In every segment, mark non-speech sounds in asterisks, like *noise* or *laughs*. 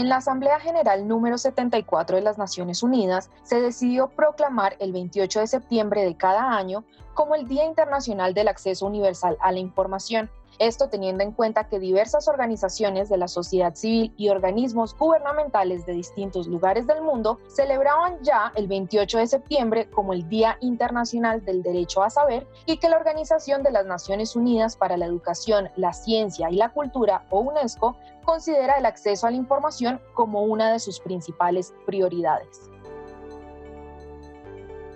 En la Asamblea General número 74 de las Naciones Unidas se decidió proclamar el 28 de septiembre de cada año como el Día Internacional del Acceso Universal a la Información, esto teniendo en cuenta que diversas organizaciones de la sociedad civil y organismos gubernamentales de distintos lugares del mundo celebraban ya el 28 de septiembre como el Día Internacional del Derecho a Saber y que la Organización de las Naciones Unidas para la Educación, la Ciencia y la Cultura, o UNESCO, considera el acceso a la información como una de sus principales prioridades.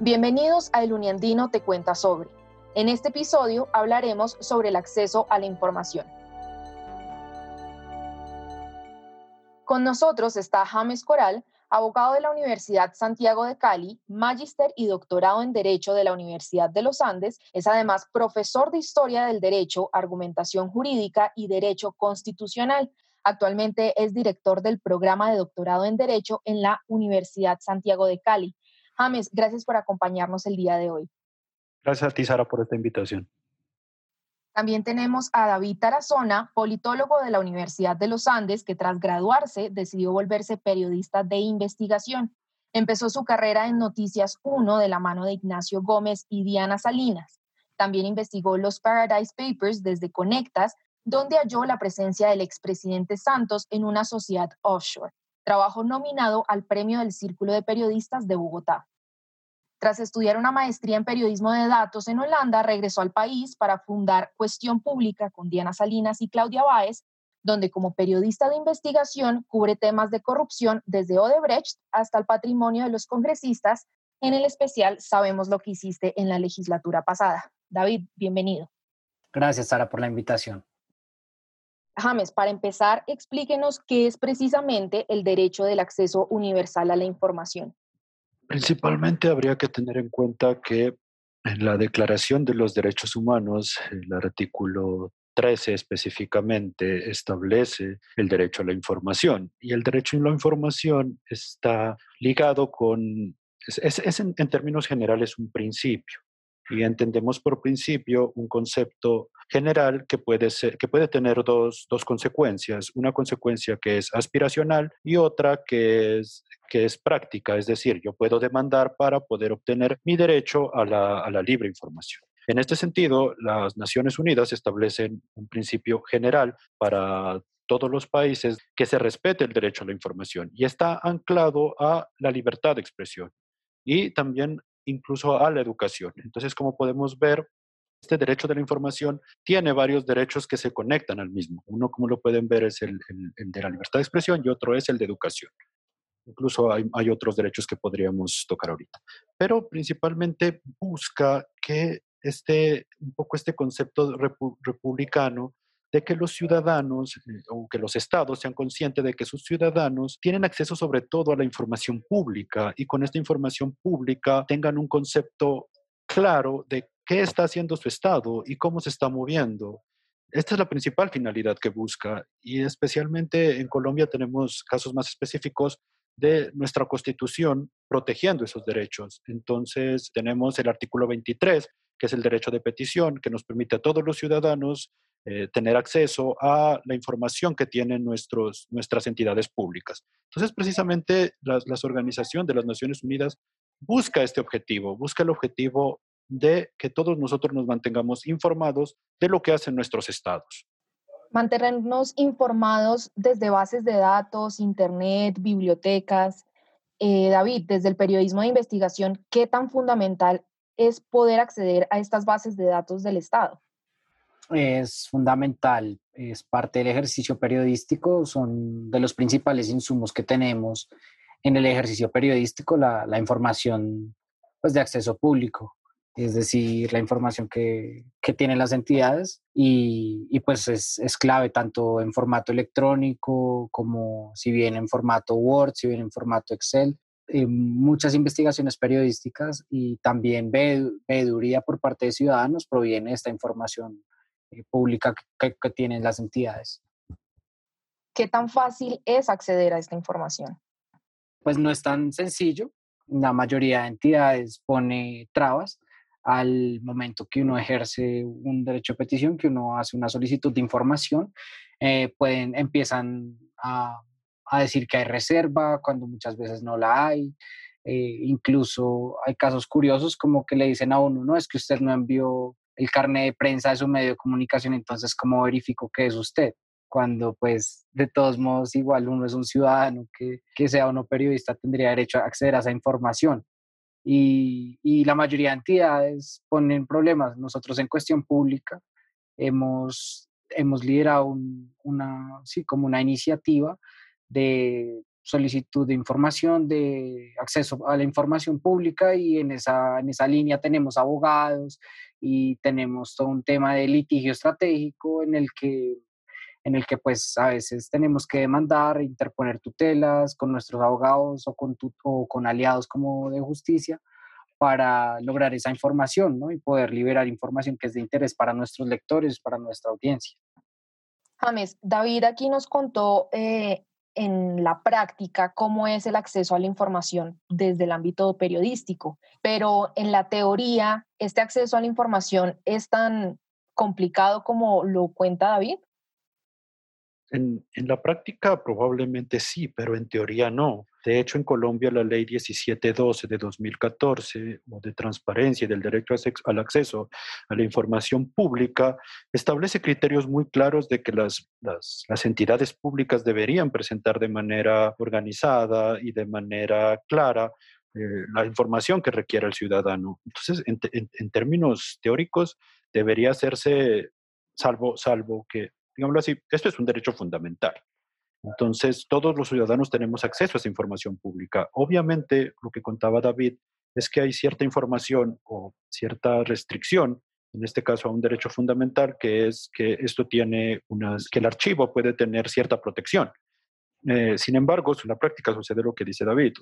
Bienvenidos a El Uniandino Te Cuenta Sobre en este episodio hablaremos sobre el acceso a la información. Con nosotros está James Coral, abogado de la Universidad Santiago de Cali, magíster y doctorado en Derecho de la Universidad de los Andes. Es además profesor de Historia del Derecho, Argumentación Jurídica y Derecho Constitucional. Actualmente es director del programa de doctorado en Derecho en la Universidad Santiago de Cali. James, gracias por acompañarnos el día de hoy. Gracias a ti, Sara, por esta invitación. También tenemos a David Tarazona, politólogo de la Universidad de los Andes, que tras graduarse decidió volverse periodista de investigación. Empezó su carrera en Noticias 1 de la mano de Ignacio Gómez y Diana Salinas. También investigó los Paradise Papers desde Conectas, donde halló la presencia del expresidente Santos en una sociedad offshore, trabajo nominado al Premio del Círculo de Periodistas de Bogotá. Tras estudiar una maestría en periodismo de datos en Holanda, regresó al país para fundar Cuestión Pública con Diana Salinas y Claudia Báez, donde como periodista de investigación cubre temas de corrupción desde Odebrecht hasta el patrimonio de los congresistas. En el especial Sabemos lo que hiciste en la legislatura pasada. David, bienvenido. Gracias, Sara, por la invitación. James, para empezar, explíquenos qué es precisamente el derecho del acceso universal a la información. Principalmente habría que tener en cuenta que en la Declaración de los Derechos Humanos, el artículo 13 específicamente establece el derecho a la información y el derecho a la información está ligado con, es, en, en términos generales un principio y entendemos por principio un concepto general que puede, ser, que puede tener dos, dos, consecuencias, una consecuencia que es aspiracional y otra que es, que es práctica, es decir, yo puedo demandar para poder obtener mi derecho a la, a la libre información. En este sentido, las Naciones Unidas establecen un principio general para todos los países que se respete el derecho a la información y está anclado a la libertad de expresión y también incluso a la educación. Entonces, como podemos ver, este derecho de la información tiene varios derechos que se conectan al mismo. Uno, como lo pueden ver, es el, de la libertad de expresión y otro es el de educación. Incluso hay, hay, otros derechos que podríamos tocar ahorita. Pero principalmente busca que este, un poco este concepto republicano de que los ciudadanos o que los estados sean conscientes de que sus ciudadanos tienen acceso sobre todo a la información pública y con esta información pública tengan un concepto claro de qué está haciendo su estado y cómo se está moviendo. Esta es la principal finalidad que busca y especialmente en Colombia tenemos casos más específicos de nuestra constitución protegiendo esos derechos. Entonces tenemos el artículo 23, que es el derecho de petición, que nos permite a todos los ciudadanos eh, tener acceso a la información que tienen nuestros, nuestras entidades públicas. Entonces, precisamente, la, las organización de las Naciones Unidas busca este objetivo, busca el objetivo de que todos nosotros nos mantengamos informados de lo que hacen nuestros estados. Mantenernos informados desde bases de datos, internet, bibliotecas. Eh, David, desde el periodismo de investigación, ¿qué tan fundamental es poder acceder a estas bases de datos del Estado? Es fundamental, es parte del ejercicio periodístico, son de los principales insumos que tenemos en el ejercicio periodístico, la, la información pues, de acceso público, es decir, la información que, que tienen las entidades y, y pues es, es, clave tanto en formato electrónico como si bien en formato Word, si bien en formato Excel. Eh, muchas investigaciones periodísticas y también veeduría por parte de ciudadanos proviene esta información pública que, tienen las entidades. ¿Qué tan fácil es acceder a esta información? Pues no es tan sencillo. La mayoría de entidades pone trabas al momento que uno ejerce un derecho de petición, que uno hace una solicitud de información, eh, pueden, empiezan a, a decir que hay reserva cuando muchas veces no la hay. Eh, incluso hay casos curiosos como que le dicen a uno, no, es que usted no envió el carnet de prensa de su medio de comunicación, entonces ¿cómo verifico que es usted? Cuando pues de todos modos igual uno es un ciudadano que, que sea uno periodista tendría derecho a acceder a esa información. Y, y la mayoría de entidades ponen problemas. Nosotros en cuestión pública hemos, hemos liderado una, sí, como una iniciativa de solicitud de información, de acceso a la información pública y en esa, en esa línea tenemos abogados y tenemos todo un tema de litigio estratégico en el que en el que pues a veces tenemos que demandar, interponer tutelas con nuestros abogados o con, o con aliados como de justicia para lograr esa información ¿no? y poder liberar información que es de interés para nuestros lectores, para nuestra audiencia. James, David aquí nos contó eh, en la práctica cómo es el acceso a la información desde el ámbito periodístico, pero en la teoría, ¿este acceso a la información es tan complicado como lo cuenta David? En, la práctica probablemente sí, pero en teoría no. De hecho, en Colombia la ley 1712 de 2014 o de transparencia y del derecho al acceso a la información pública establece criterios muy claros de que las, las, las entidades públicas deberían presentar de manera organizada y de manera clara eh, la información que requiera el ciudadano. Entonces, en, en, en, términos teóricos, debería hacerse, salvo, salvo que, digámoslo así, esto es un derecho fundamental. Entonces, todos los ciudadanos tenemos acceso a esa información pública. Obviamente, lo que contaba David es que hay cierta información o cierta restricción, en este caso a un derecho fundamental, que es que esto tiene unas, que el archivo puede tener cierta protección. Eh, sin embargo, en la práctica sucede lo que dice David,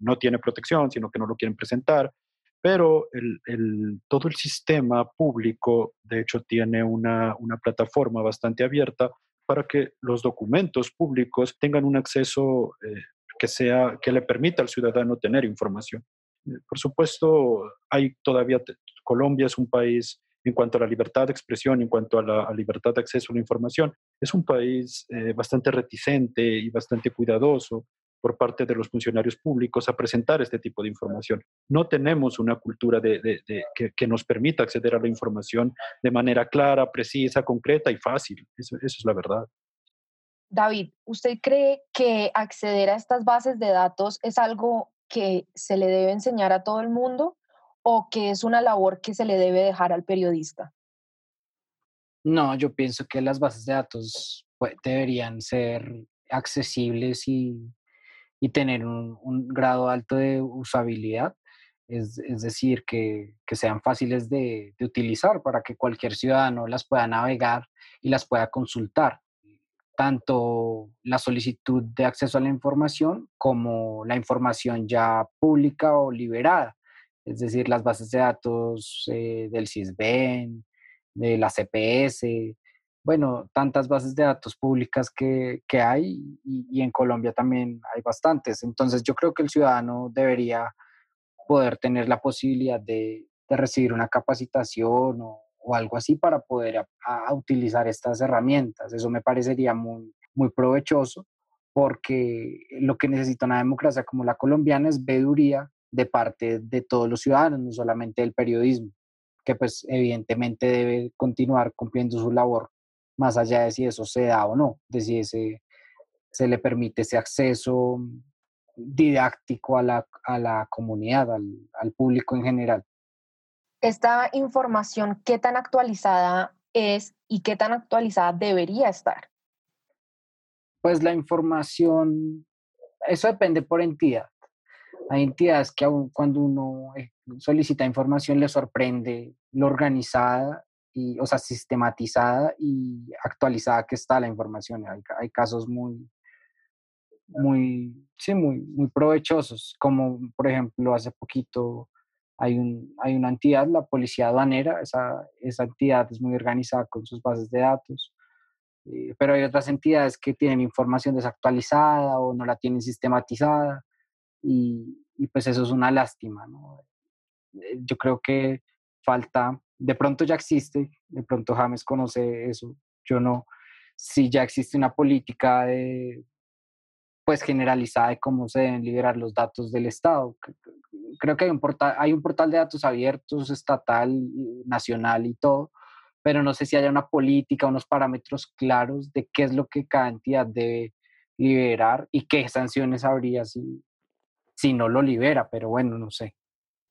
no tiene protección, sino que no lo quieren presentar, pero el, todo el sistema público, de hecho, tiene una, una plataforma bastante abierta para que los documentos públicos tengan un acceso eh, que, sea, que le permita al ciudadano tener información. Eh, por supuesto, hay todavía, Colombia es un país en cuanto a la libertad de expresión, en cuanto a la libertad de acceso a la información, es un país eh, bastante reticente y bastante cuidadoso por parte de los funcionarios públicos a presentar este tipo de información. No tenemos una cultura de, de, de, que, que, nos permita acceder a la información de manera clara, precisa, concreta y fácil. Eso, eso es la verdad. David, ¿usted cree que acceder a estas bases de datos es algo que se le debe enseñar a todo el mundo o que es una labor que se le debe dejar al periodista? No, yo pienso que las bases de datos pues, deberían ser accesibles y y tener un, grado alto de usabilidad, es, es decir, que, que, sean fáciles de, de, utilizar para que cualquier ciudadano las pueda navegar y las pueda consultar. Tanto la solicitud de acceso a la información como la información ya pública o liberada, es decir, las bases de datos eh, del CISBEN, de la CPS, bueno, tantas bases de datos públicas que, que hay y, en Colombia también hay bastantes. Entonces yo creo que el ciudadano debería poder tener la posibilidad de, de recibir una capacitación o, o, algo así para poder utilizar estas herramientas. Eso me parecería muy, muy provechoso porque lo que necesita una democracia como la colombiana es veeduría de parte de todos los ciudadanos, no solamente del periodismo, que pues evidentemente debe continuar cumpliendo su labor más allá de si eso se da o no, de si ese, se le permite ese acceso didáctico a la, a la comunidad, al, al público en general. Esta información, ¿qué tan actualizada es y qué tan actualizada debería estar? Pues la información, eso depende por entidad. Hay entidades que aun cuando uno eh, solicita información le sorprende lo organizada y, o sea, sistematizada y actualizada que está la información. Hay, hay casos muy, muy, sí, muy, muy provechosos, como por ejemplo hace poquito hay, un, hay una entidad, la Policía Aduanera, esa, esa entidad es muy organizada con sus bases de datos, eh, pero hay otras entidades que tienen información desactualizada o no la tienen sistematizada y, y pues eso es una lástima, ¿no? Eh, yo creo que falta de pronto ya existe, de pronto James conoce eso, yo no, si ya existe una política de, pues generalizada de cómo se deben liberar los datos del Estado. Creo que hay un portal, hay un portal de datos abiertos, estatal, nacional y todo, pero no sé si haya una política, unos parámetros claros de qué es lo que cada entidad debe liberar y qué sanciones habría si, si no lo libera, pero bueno, no sé.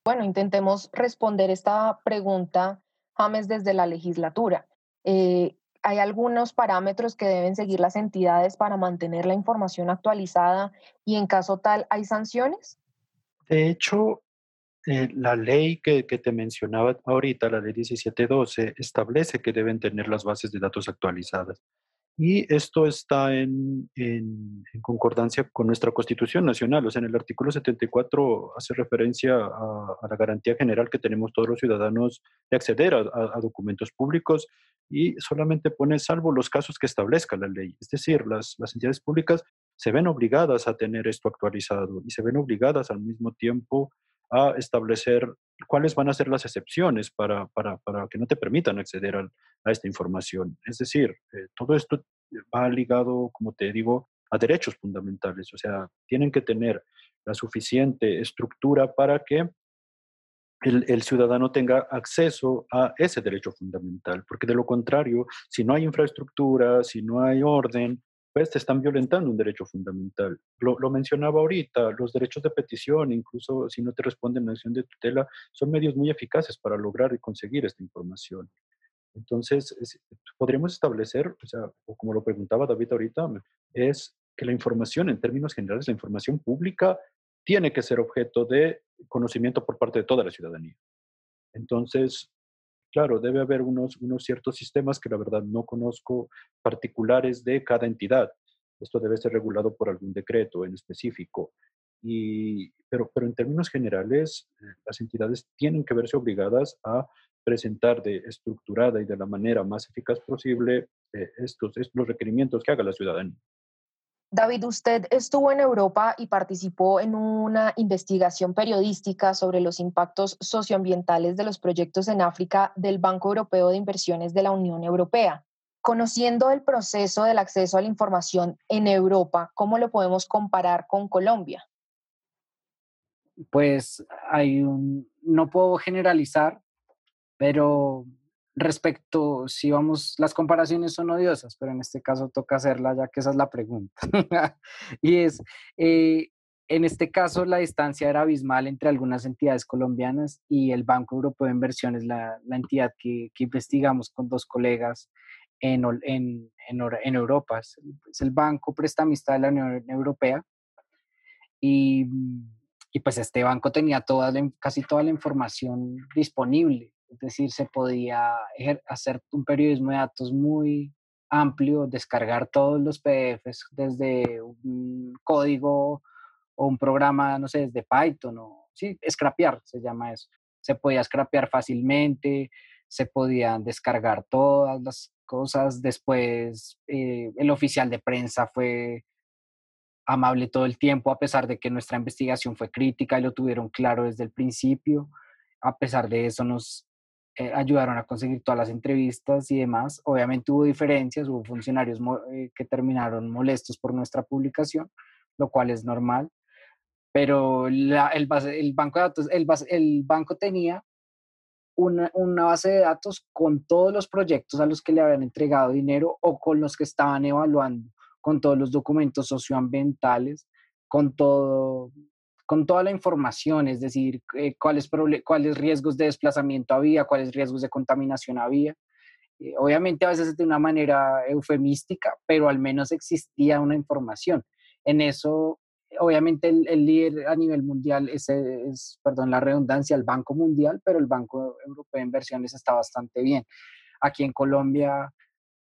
Bueno, intentemos responder esta pregunta, James, desde la legislatura. Eh, ¿Hay algunos parámetros que deben seguir las entidades para mantener la información actualizada y en caso tal hay sanciones? De hecho, eh, la ley que, que, te mencionaba ahorita, la ley 1712, establece que deben tener las bases de datos actualizadas. Y esto está en, concordancia con nuestra Constitución Nacional. O sea, en el artículo 74 hace referencia a, la garantía general que tenemos todos los ciudadanos de acceder a, documentos públicos y solamente pone salvo los casos que establezca la ley. Es decir, las entidades públicas se ven obligadas a tener esto actualizado y se ven obligadas al mismo tiempo a establecer cuáles van a ser las excepciones para, para, para que no te permitan acceder a, esta información. Es decir, eh, todo esto va ligado, como te digo, a derechos fundamentales. O sea, tienen que tener la suficiente estructura para que el, ciudadano tenga acceso a ese derecho fundamental, porque de lo contrario, si no hay infraestructura, si no hay orden, pues te están violentando un derecho fundamental. Lo, lo, mencionaba ahorita, los derechos de petición, incluso si no te responden la acción de tutela, son medios muy eficaces para lograr y conseguir esta información. Entonces, podríamos establecer, o como lo preguntaba David ahorita, es que la información, en términos generales, la información pública tiene que ser objeto de conocimiento por parte de toda la ciudadanía. Entonces, Claro, debe haber unos, unos ciertos sistemas que la verdad no conozco particulares de cada entidad. Esto debe ser regulado por algún decreto en específico. Y, pero, pero en términos generales, eh, las entidades tienen que verse obligadas a presentar de estructurada y de la manera más eficaz posible eh, estos, estos los requerimientos que haga la ciudadanía. David, usted estuvo en Europa y participó en una investigación periodística sobre los impactos socioambientales de los proyectos en África del Banco Europeo de Inversiones de la Unión Europea. Conociendo el proceso del acceso a la información en Europa, ¿cómo lo podemos comparar con Colombia? Pues hay un, no puedo generalizar, pero respecto, si vamos, las comparaciones son odiosas, pero en este caso toca hacerla ya que esa es la pregunta. *laughs* y es, eh, en este caso la distancia era abismal entre algunas entidades colombianas y el Banco Europeo de Inversiones, la, entidad que, que, investigamos con dos colegas en, en, en, Europa. Es, es, el banco prestamista de la Unión Europea. Y, y pues este banco tenía toda casi toda la información disponible es decir, se podía hacer un periodismo de datos muy amplio, descargar todos los PDFs desde un código o un programa, no sé, desde Python o, sí, scrapear se llama eso. Se podía scrapear fácilmente, se podían descargar todas las cosas. Después, eh, el oficial de prensa fue amable todo el tiempo, a pesar de que nuestra investigación fue crítica y lo tuvieron claro desde el principio. A pesar de eso, nos eh, ayudaron a conseguir todas las entrevistas y demás. Obviamente hubo diferencias, hubo funcionarios eh, que terminaron molestos por nuestra publicación, lo cual es normal, pero el, el, banco de datos, el, el banco tenía una, una, base de datos con todos los proyectos a los que le habían entregado dinero o con los que estaban evaluando, con todos los documentos socioambientales, con todo, con toda la información, es decir, eh, cuáles, cuáles riesgos de desplazamiento había, cuáles riesgos de contaminación había. Eh, obviamente a veces de una manera eufemística, pero al menos existía una información. En eso, obviamente el, líder a nivel mundial es, es, perdón la redundancia, el Banco Mundial, pero el Banco Europeo de Inversiones está bastante bien. Aquí en Colombia,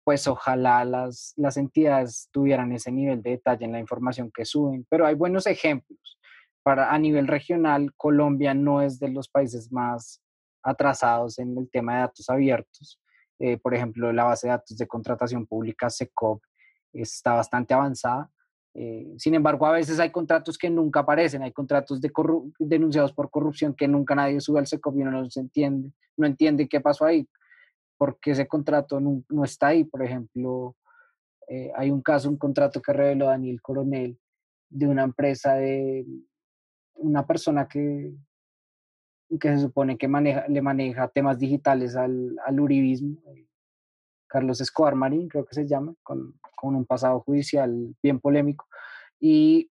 pues ojalá las, las entidades tuvieran ese nivel de detalle en la información que suben, pero hay buenos ejemplos para, a nivel regional, Colombia no es de los países más atrasados en el tema de datos abiertos. Eh, por ejemplo, la base de datos de contratación pública, SECOP, está bastante avanzada. Eh, sin embargo, a veces hay contratos que nunca aparecen, hay contratos de denunciados por corrupción que nunca nadie sube al SECOP y uno no se entiende, no entiende qué pasó ahí, porque ese contrato no, no está ahí. Por ejemplo, eh, hay un caso, un contrato que reveló Daniel Coronel, de una empresa de una persona que, que se supone que maneja, le maneja temas digitales al, al uribismo, eh, Carlos Escobar Marín, creo que se llama, con, con un pasado judicial bien polémico. Y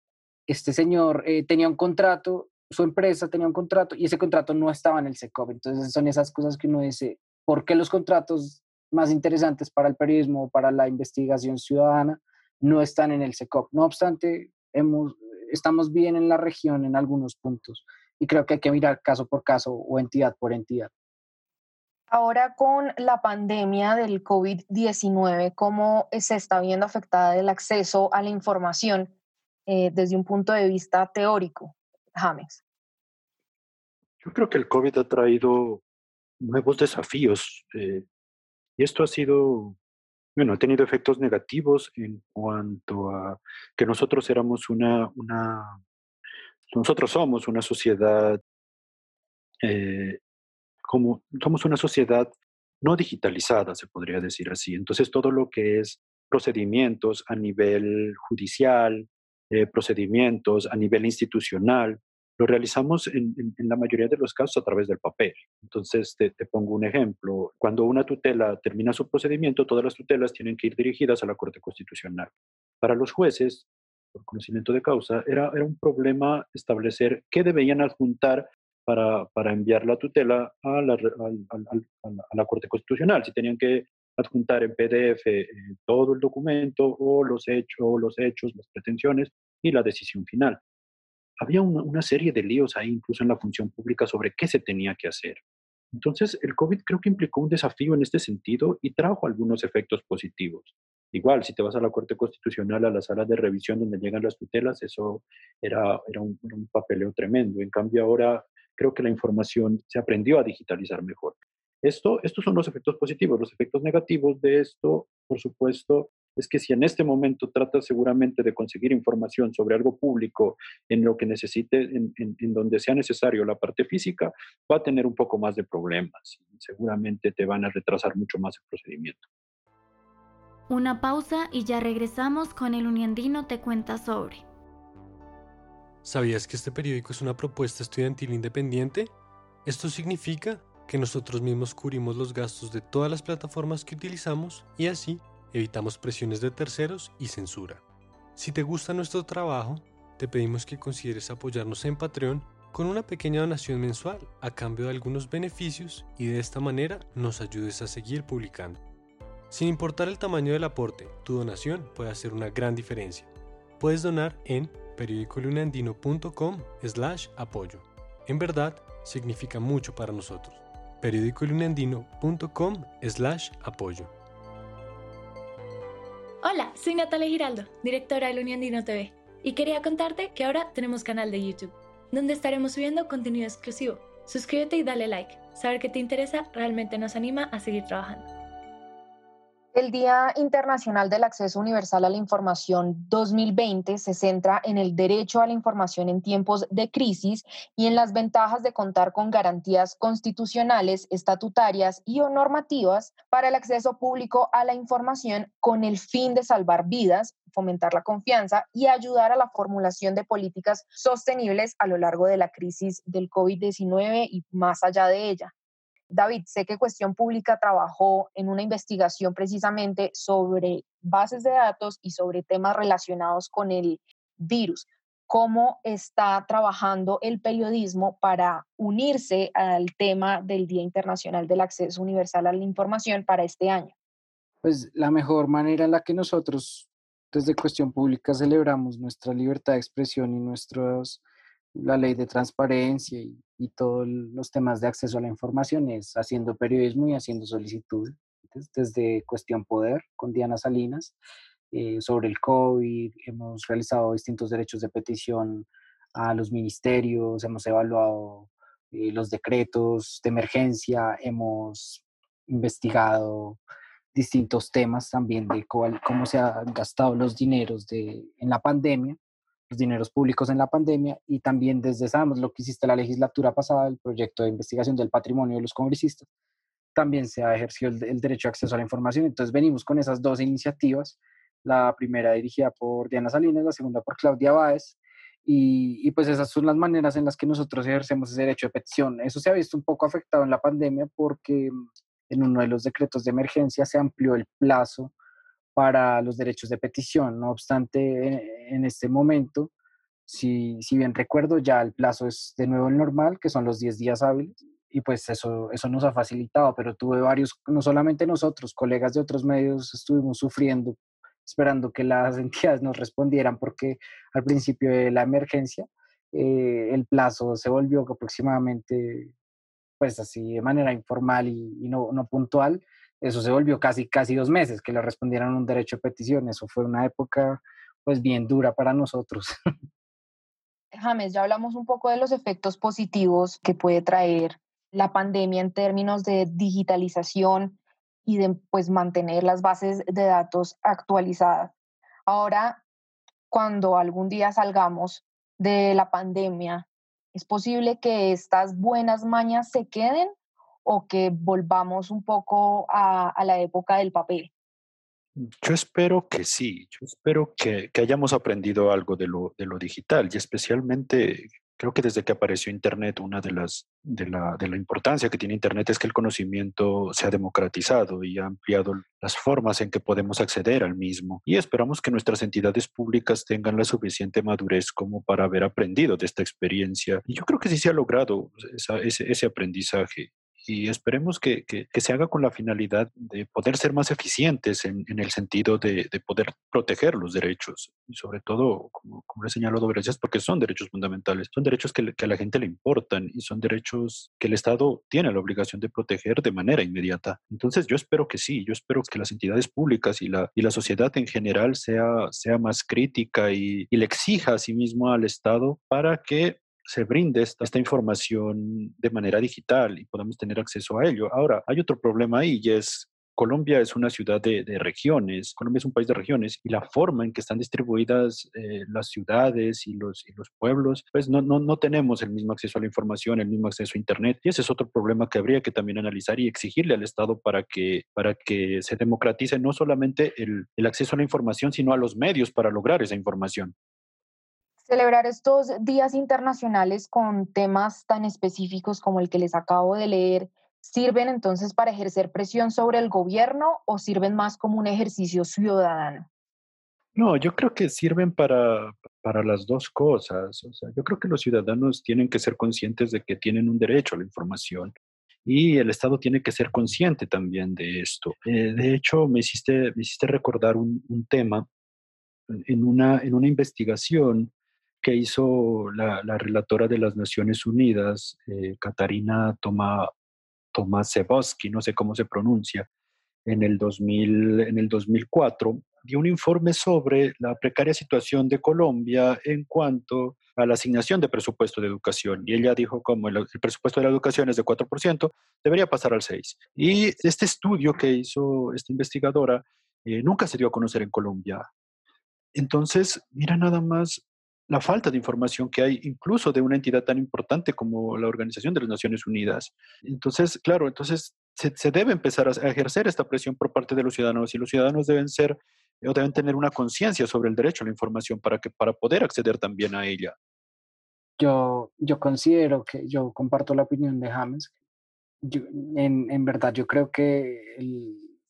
este señor eh, tenía un contrato, su empresa tenía un contrato y ese contrato no estaba en el SECOP. Entonces son esas cosas que uno dice, ¿por qué los contratos más interesantes para el periodismo o para la investigación ciudadana no están en el SECOP? No obstante, hemos, estamos bien en la región en algunos puntos y creo que hay que mirar caso por caso o entidad por entidad. Ahora con la pandemia del COVID-19, ¿cómo se está viendo afectada el acceso a la información eh, desde un punto de vista teórico? James. Yo creo que el COVID ha traído nuevos desafíos eh, y esto ha sido, bueno, ha tenido efectos negativos en cuanto a que nosotros éramos una, una nosotros somos una sociedad eh, como somos una sociedad no digitalizada, se podría decir así. Entonces, todo lo que es procedimientos a nivel judicial, eh, procedimientos a nivel institucional, lo realizamos en, la mayoría de los casos a través del papel. Entonces, te, pongo un ejemplo. Cuando una tutela termina su procedimiento, todas las tutelas tienen que ir dirigidas a la Corte Constitucional. Para los jueces, por conocimiento de causa, era, era un problema establecer qué debían adjuntar para, para enviar la tutela a la, Corte Constitucional, si tenían que adjuntar en PDF eh, todo el documento o los, hechos, los hechos, las pretensiones y la decisión final. Había una, una, serie de líos ahí, incluso en la función pública, sobre qué se tenía que hacer. Entonces, el COVID creo que implicó un desafío en este sentido y trajo algunos efectos positivos. Igual, si te vas a la Corte Constitucional, a la sala de revisión donde llegan las tutelas, eso era, era un, un papeleo tremendo. En cambio, ahora creo que la información se aprendió a digitalizar mejor. Esto, estos son los efectos positivos. Los efectos negativos de esto, por supuesto, es que si en este momento tratas seguramente de conseguir información sobre algo público en lo que necesite, en, en, donde sea necesario la parte física, va a tener un poco más de problemas. Seguramente te van a retrasar mucho más el procedimiento. Una pausa y ya regresamos con el Uniandino Te Cuenta Sobre. ¿Sabías que este periódico es una propuesta estudiantil independiente? Esto significa que nosotros mismos cubrimos los gastos de todas las plataformas que utilizamos y así evitamos presiones de terceros y censura. Si te gusta nuestro trabajo, te pedimos que consideres apoyarnos en Patreon con una pequeña donación mensual a cambio de algunos beneficios y de esta manera nos ayudes a seguir publicando. Sin importar el tamaño del aporte, tu donación puede hacer una gran diferencia. Puedes donar en periodicolunandino.com slash apoyo. En verdad, significa mucho para nosotros. periodicolunandino.com slash apoyo. Hola, soy Natalia Giraldo, directora del Uniandino TV, y quería contarte que ahora tenemos canal de YouTube, donde estaremos subiendo contenido exclusivo. Suscríbete y dale like. Saber que te interesa realmente nos anima a seguir trabajando. El Día Internacional del Acceso Universal a la Información 2020 se centra en el derecho a la información en tiempos de crisis y en las ventajas de contar con garantías constitucionales, estatutarias y o normativas para el acceso público a la información con el fin de salvar vidas, fomentar la confianza y ayudar a la formulación de políticas sostenibles a lo largo de la crisis del COVID-19 y más allá de ella. David, sé que Cuestión Pública trabajó en una investigación precisamente sobre bases de datos y sobre temas relacionados con el virus. ¿Cómo está trabajando el periodismo para unirse al tema del Día Internacional del Acceso Universal a la Información para este año? Pues la mejor manera en la que nosotros desde Cuestión Pública celebramos nuestra libertad de expresión y nuestros la ley de transparencia y, todos los temas de acceso a la información es haciendo periodismo y haciendo solicitudes desde Cuestión Poder con Diana Salinas eh, sobre el COVID, hemos realizado distintos derechos de petición a los ministerios, hemos evaluado eh, los decretos de emergencia, hemos investigado distintos temas también de cómo se han gastado los dineros de, en la pandemia dineros públicos en la pandemia y también desde, sabemos lo que hiciste la legislatura pasada, el proyecto de investigación del patrimonio de los congresistas, también se ha ejercido el, derecho a acceso a la información. Entonces venimos con esas dos iniciativas la primera dirigida por Diana Salinas, la segunda por Claudia Báez, y, pues esas son las maneras en las que nosotros ejercemos ese derecho de petición. Eso se ha visto un poco afectado en la pandemia porque en uno de los decretos de emergencia se amplió el plazo para los derechos de petición. No obstante, en este momento, si, si bien recuerdo, ya el plazo es de nuevo el normal, que son los 10 días hábiles, y pues eso, eso nos ha facilitado, pero tuve varios, no solamente nosotros, colegas de otros medios estuvimos sufriendo, esperando que las *laughs* entidades nos respondieran, porque al principio de la emergencia eh, el plazo se volvió aproximadamente, pues así, de manera informal y, y no, no puntual, eso se volvió casi, casi dos meses que le respondieran un derecho de petición. Eso fue una época pues bien dura para nosotros. *laughs* James, ya hablamos un poco de los efectos positivos que puede traer la pandemia en términos de digitalización y de pues mantener las bases de datos actualizadas. Ahora, cuando algún día salgamos de la pandemia, ¿es posible que estas buenas mañas se queden o que volvamos un poco a, la época del papel? Yo espero que sí, yo espero que, hayamos aprendido algo de lo, de lo, digital y especialmente creo que desde que apareció Internet, una de las de la, de la importancia que tiene Internet es que el conocimiento se ha democratizado y ha ampliado las formas en que podemos acceder al mismo. Y esperamos que nuestras entidades públicas tengan la suficiente madurez como para haber aprendido de esta experiencia. Y yo creo que sí se ha logrado ese, ese aprendizaje y esperemos que, se haga con la finalidad de poder ser más eficientes en, el sentido de, poder proteger los derechos y sobre todo, como, como le señaló gracias porque son derechos fundamentales, son derechos que, a la gente le importan y son derechos que el Estado tiene la obligación de proteger de manera inmediata. Entonces yo espero que sí, yo espero que las entidades públicas y la, y la sociedad en general sea, sea más crítica y, y le exija a sí mismo al Estado para que se brinde esta, información de manera digital y podamos tener acceso a ello. Ahora, hay otro problema ahí y es Colombia es una ciudad de, regiones, Colombia es un país de regiones y la forma en que están distribuidas eh, las ciudades y los, y los pueblos, pues no, no, no, tenemos el mismo acceso a la información, el mismo acceso a Internet y ese es otro problema que habría que también analizar y exigirle al Estado para que, para que se democratice no solamente el, el acceso a la información, sino a los medios para lograr esa información. Celebrar estos días internacionales con temas tan específicos como el que les acabo de leer, ¿sirven entonces para ejercer presión sobre el gobierno o sirven más como un ejercicio ciudadano? No, yo creo que sirven para, para las dos cosas. Yo creo que los ciudadanos tienen que ser conscientes de que tienen un derecho a la información y el Estado tiene que ser consciente también de esto. Eh, de hecho, me hiciste, me hiciste recordar un, un tema en una, en una investigación que hizo la, relatora de las Naciones Unidas, eh, Katarina Toma, no sé cómo se pronuncia, en el, 2000, en el 2004, dio un informe sobre la precaria situación de Colombia en cuanto a la asignación de presupuesto de educación. Y ella dijo como el, presupuesto de la educación es de 4%, debería pasar al 6%. Y este estudio que hizo esta investigadora eh, nunca se dio a conocer en Colombia. Entonces, mira nada más la falta de información que hay incluso de una entidad tan importante como la Organización de las Naciones Unidas. Entonces, claro, entonces se, debe empezar a, ejercer esta presión por parte de los ciudadanos y los ciudadanos deben ser o deben tener una conciencia sobre el derecho a la información para, que, para poder acceder también a ella. Yo, yo considero que yo comparto la opinión de James. en, en, verdad, yo creo que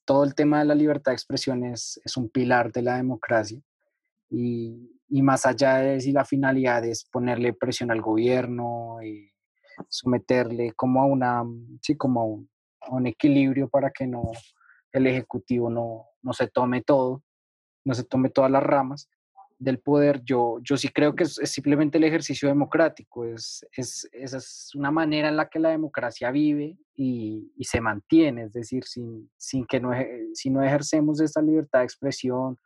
todo el tema de la libertad de expresión es, es un pilar de la democracia y, y más allá de si la finalidad es ponerle presión al gobierno y someterle como a una, sí, como a un, equilibrio para que no, el Ejecutivo no, no se tome todo, no se tome todas las ramas del poder, yo, yo sí creo que es, simplemente el ejercicio democrático, es, es, esa es una manera en la que la democracia vive y, y se mantiene, es decir, sin, sin que no, si no ejercemos esta libertad de expresión,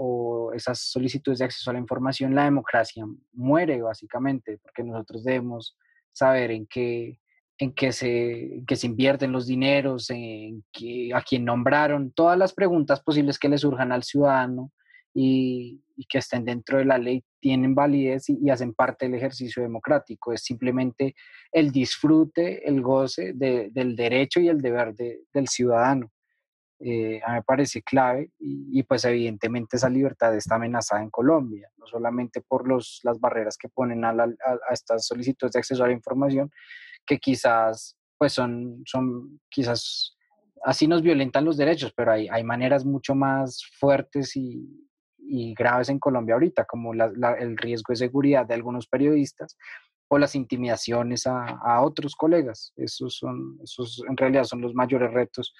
o esas solicitudes de acceso a la información, la democracia muere básicamente, porque nosotros debemos saber en qué, en qué, se, se invierten los dineros, en a quién nombraron, todas las preguntas posibles que le surjan al ciudadano y, que estén dentro de la ley tienen validez y, hacen parte del ejercicio democrático. Es simplemente el disfrute, el goce del derecho y el deber del ciudadano. Eh, a mí me parece clave y, pues evidentemente esa libertad está amenazada en Colombia, no solamente por los, las barreras que ponen a, a, estas solicitudes de acceso a la información, que quizás pues son, son quizás así nos violentan los derechos, pero hay, hay maneras mucho más fuertes y, y graves en Colombia ahorita, como el riesgo de seguridad de algunos periodistas o las intimidaciones a, a otros colegas. Esos, son, esos en realidad son los mayores retos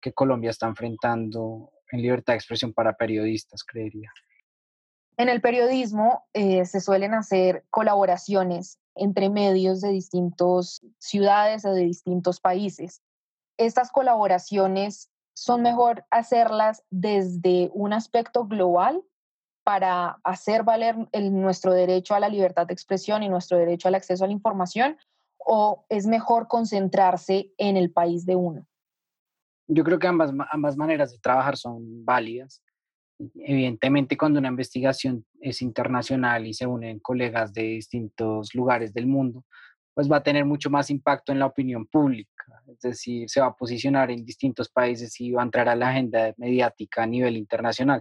que Colombia está enfrentando en libertad de expresión para periodistas, creería. En el periodismo eh, se suelen hacer colaboraciones entre medios de distintas ciudades o de distintos países. Estas colaboraciones son mejor hacerlas desde un aspecto global para hacer valer nuestro derecho a la libertad de expresión y nuestro derecho al acceso a la información o es mejor concentrarse en el país de uno? Yo creo que ambas, ambas maneras de trabajar son válidas. Evidentemente, cuando una investigación es internacional y se unen colegas de distintos lugares del mundo, pues va a tener mucho más impacto en la opinión pública, es decir, se va a posicionar en distintos países y va a entrar a la agenda mediática a nivel internacional,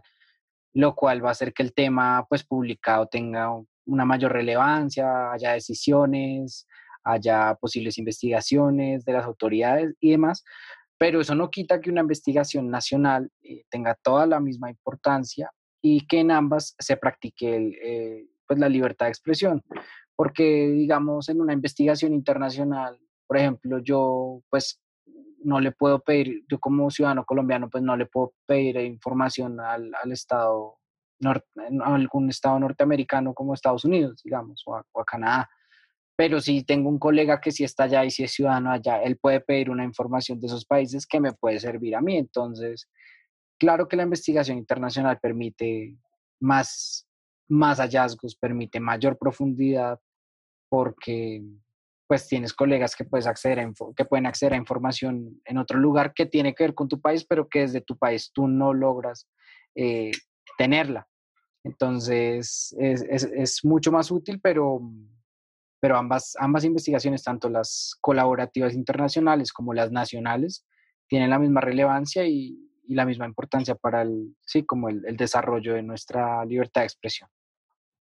lo cual va a hacer que el tema pues publicado tenga una mayor relevancia, haya decisiones, haya posibles investigaciones de las autoridades y demás, pero eso no quita que una investigación nacional eh, tenga toda la misma importancia y que en ambas se practique eh, pues la libertad de expresión. Porque, digamos, en una investigación internacional, por ejemplo, yo pues no le puedo pedir, yo como ciudadano colombiano, pues no le puedo pedir información al, al Estado, a algún Estado norteamericano como Estados Unidos, digamos, o a Canadá pero si tengo un colega que sí está allá y si es ciudadano allá, él puede pedir una información de esos países que me puede servir a mí. Entonces, claro que la investigación internacional permite más, más hallazgos, permite mayor profundidad, porque pues tienes colegas que, puedes acceder a que pueden acceder a información en otro lugar que tiene que ver con tu país, pero que desde tu país tú no logras eh, tenerla. Entonces, es, es, es mucho más útil, pero pero ambas, ambas investigaciones, tanto las colaborativas internacionales como las nacionales, tienen la misma relevancia y, la misma importancia para el, sí, como el, el, desarrollo de nuestra libertad de expresión.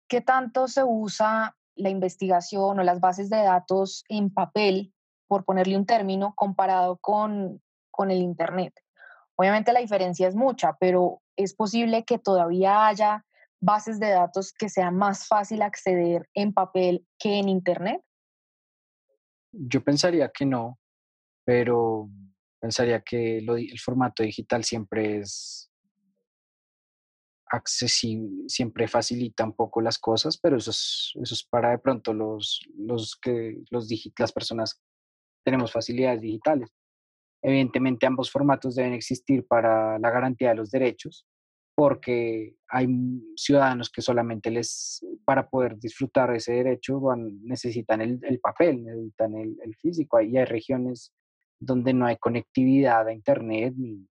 ¿Qué tanto se usa la investigación o las bases de datos en papel, por ponerle un término, comparado con, con el Internet? Obviamente la diferencia es mucha, pero es posible que todavía haya bases de datos que sea más fácil acceder en papel que en Internet? Yo pensaría que no, pero pensaría que el formato digital siempre es accesible, siempre facilita un poco las cosas, pero eso es, eso es para de pronto los, los que los las personas tenemos facilidades digitales. Evidentemente ambos formatos deben existir para la garantía de los derechos, porque hay ciudadanos que solamente les, para poder disfrutar ese derecho, necesitan el, papel, necesitan el, físico. Y hay regiones donde no hay conectividad a Internet ni,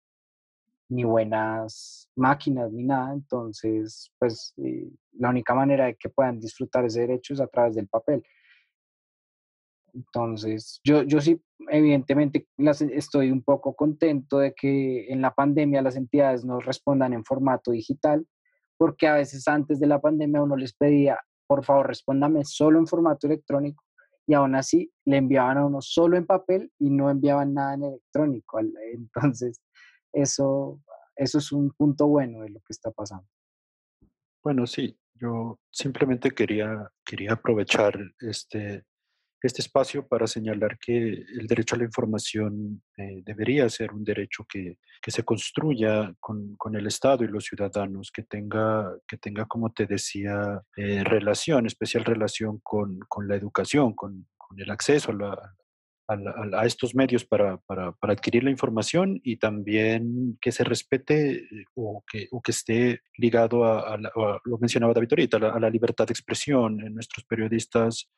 ni buenas máquinas ni nada. Entonces, pues eh, la única manera de que puedan disfrutar ese derecho es a través del papel. Entonces, yo, yo sí, evidentemente, estoy un poco contento de que en la pandemia las entidades nos respondan en formato digital, porque a veces antes de la pandemia uno les pedía, por favor, respóndame solo en formato electrónico, y aún así le enviaban a uno solo en papel y no enviaban nada en electrónico. *laughs* Entonces, eso, eso es un punto bueno de lo que está pasando. Bueno, sí, yo simplemente quería, quería aprovechar este, este espacio para señalar que el derecho a la información eh, debería ser un derecho que, que se construya con, con, el Estado y los ciudadanos, que tenga, que tenga como te decía, eh, relación, especial relación con, con la educación, con, con, el acceso a, la, a, a estos medios para, para, para, adquirir la información y también que se respete eh, o que, o que esté ligado a, lo mencionaba David ahorita, a la libertad de expresión. En nuestros periodistas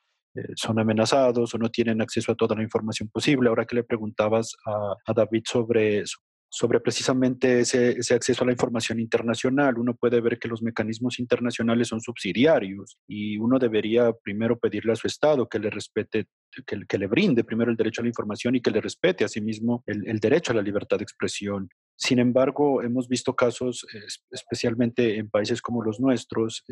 son amenazados o no tienen acceso a toda la información posible. Ahora que le preguntabas a, David sobre, sobre precisamente ese, ese, acceso a la información internacional, uno puede ver que los mecanismos internacionales son subsidiarios y uno debería primero pedirle a su Estado que le respete, que, que le brinde primero el derecho a la información y que le respete a sí mismo el, el derecho a la libertad de expresión. Sin embargo, hemos visto casos, especialmente en países como los nuestros,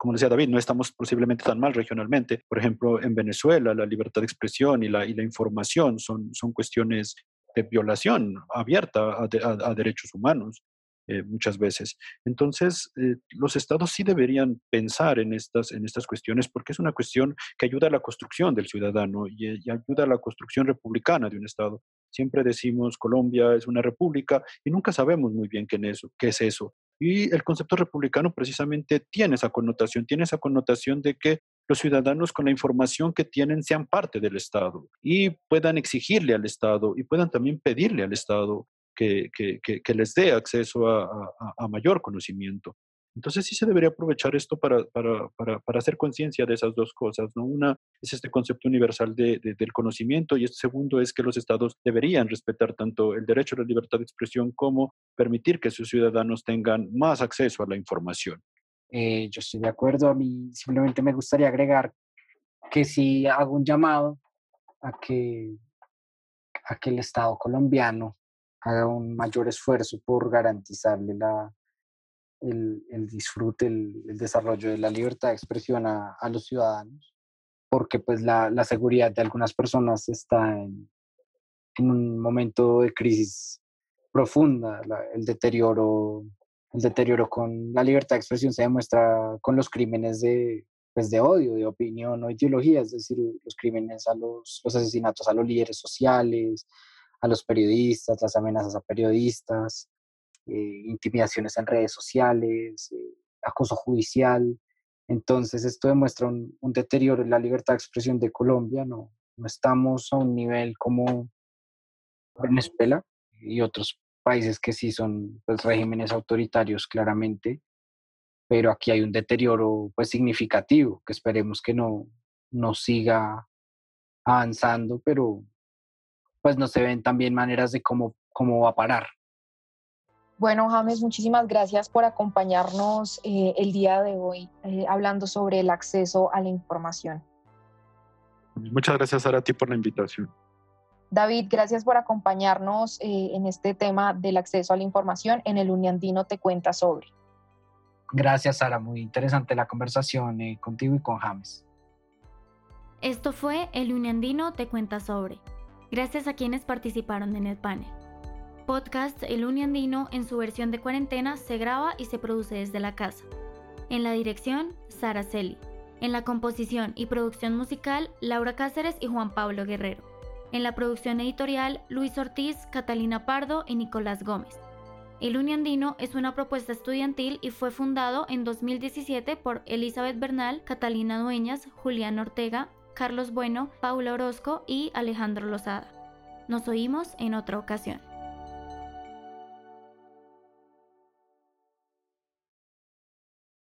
como decía David, no estamos posiblemente tan mal regionalmente. Por ejemplo, en Venezuela, la libertad de expresión y la, información son, son cuestiones de violación abierta a, derechos humanos. Eh, muchas veces. Entonces, eh, los estados sí deberían pensar en estas, en estas cuestiones porque es una cuestión que ayuda a la construcción del ciudadano y, ayuda a la construcción republicana de un estado. Siempre decimos Colombia es una república y nunca sabemos muy bien. Qué es eso. Y el concepto republicano precisamente tiene esa connotación, tiene esa connotación de que los ciudadanos con la información que tienen sean parte del Estado y puedan exigirle al Estado y puedan también pedirle al Estado que, que, les dé acceso a, a, mayor conocimiento. Entonces sí se debería aprovechar esto para, para, para, para hacer conciencia de esas dos cosas. ¿no? Una es este concepto universal de, del conocimiento y el segundo es que los estados deberían respetar tanto el derecho a la libertad de expresión como permitir que sus ciudadanos tengan más acceso a la información. Eh, yo estoy de acuerdo, a mí simplemente me gustaría agregar que si hago un llamado a que, a que el Estado colombiano haga un mayor esfuerzo por garantizarle la, el, disfrute, el, desarrollo de la libertad de expresión a, los ciudadanos, porque pues la, seguridad de algunas personas está en, un momento de crisis profunda, el deterioro el deterioro con la libertad de expresión se demuestra con los crímenes de, pues de odio, de opinión o ideología, es decir, los crímenes a los asesinatos a los líderes sociales, a los periodistas, las amenazas a periodistas, eh, intimidaciones en redes sociales, eh, acoso judicial. Entonces, esto demuestra un, deterioro en la libertad de expresión de Colombia. No, no estamos a un nivel como Venezuela y otros países que sí son pues, regímenes autoritarios claramente, pero aquí hay un deterioro pues significativo que esperemos que no, no siga avanzando, pero pues no se ven también maneras de cómo, cómo va a parar. Bueno, James, muchísimas gracias por acompañarnos eh, el día de hoy eh, hablando sobre el acceso a la información. Muchas gracias, Sara, a ti por la invitación. David, gracias por acompañarnos eh, en este tema del acceso a la información en el Uniandino Te Cuenta Sobre. Gracias, Sara. Muy interesante la conversación contigo y con James. Esto fue El Uniandino Te Cuenta Sobre. Gracias a quienes participaron en el panel podcast El Uniandino en su versión de cuarentena se graba y se produce desde la casa. En la dirección, Sara Celi. En la composición y producción musical, Laura Cáceres y Juan Pablo Guerrero. En la producción editorial, Luis Ortiz, Catalina Pardo y Nicolás Gómez. El Uniandino es una propuesta estudiantil y fue fundado en 2017 por Elizabeth Bernal, Catalina Dueñas, Julián Ortega, Carlos Bueno, Paula Orozco y Alejandro Lozada. Nos oímos en otra ocasión.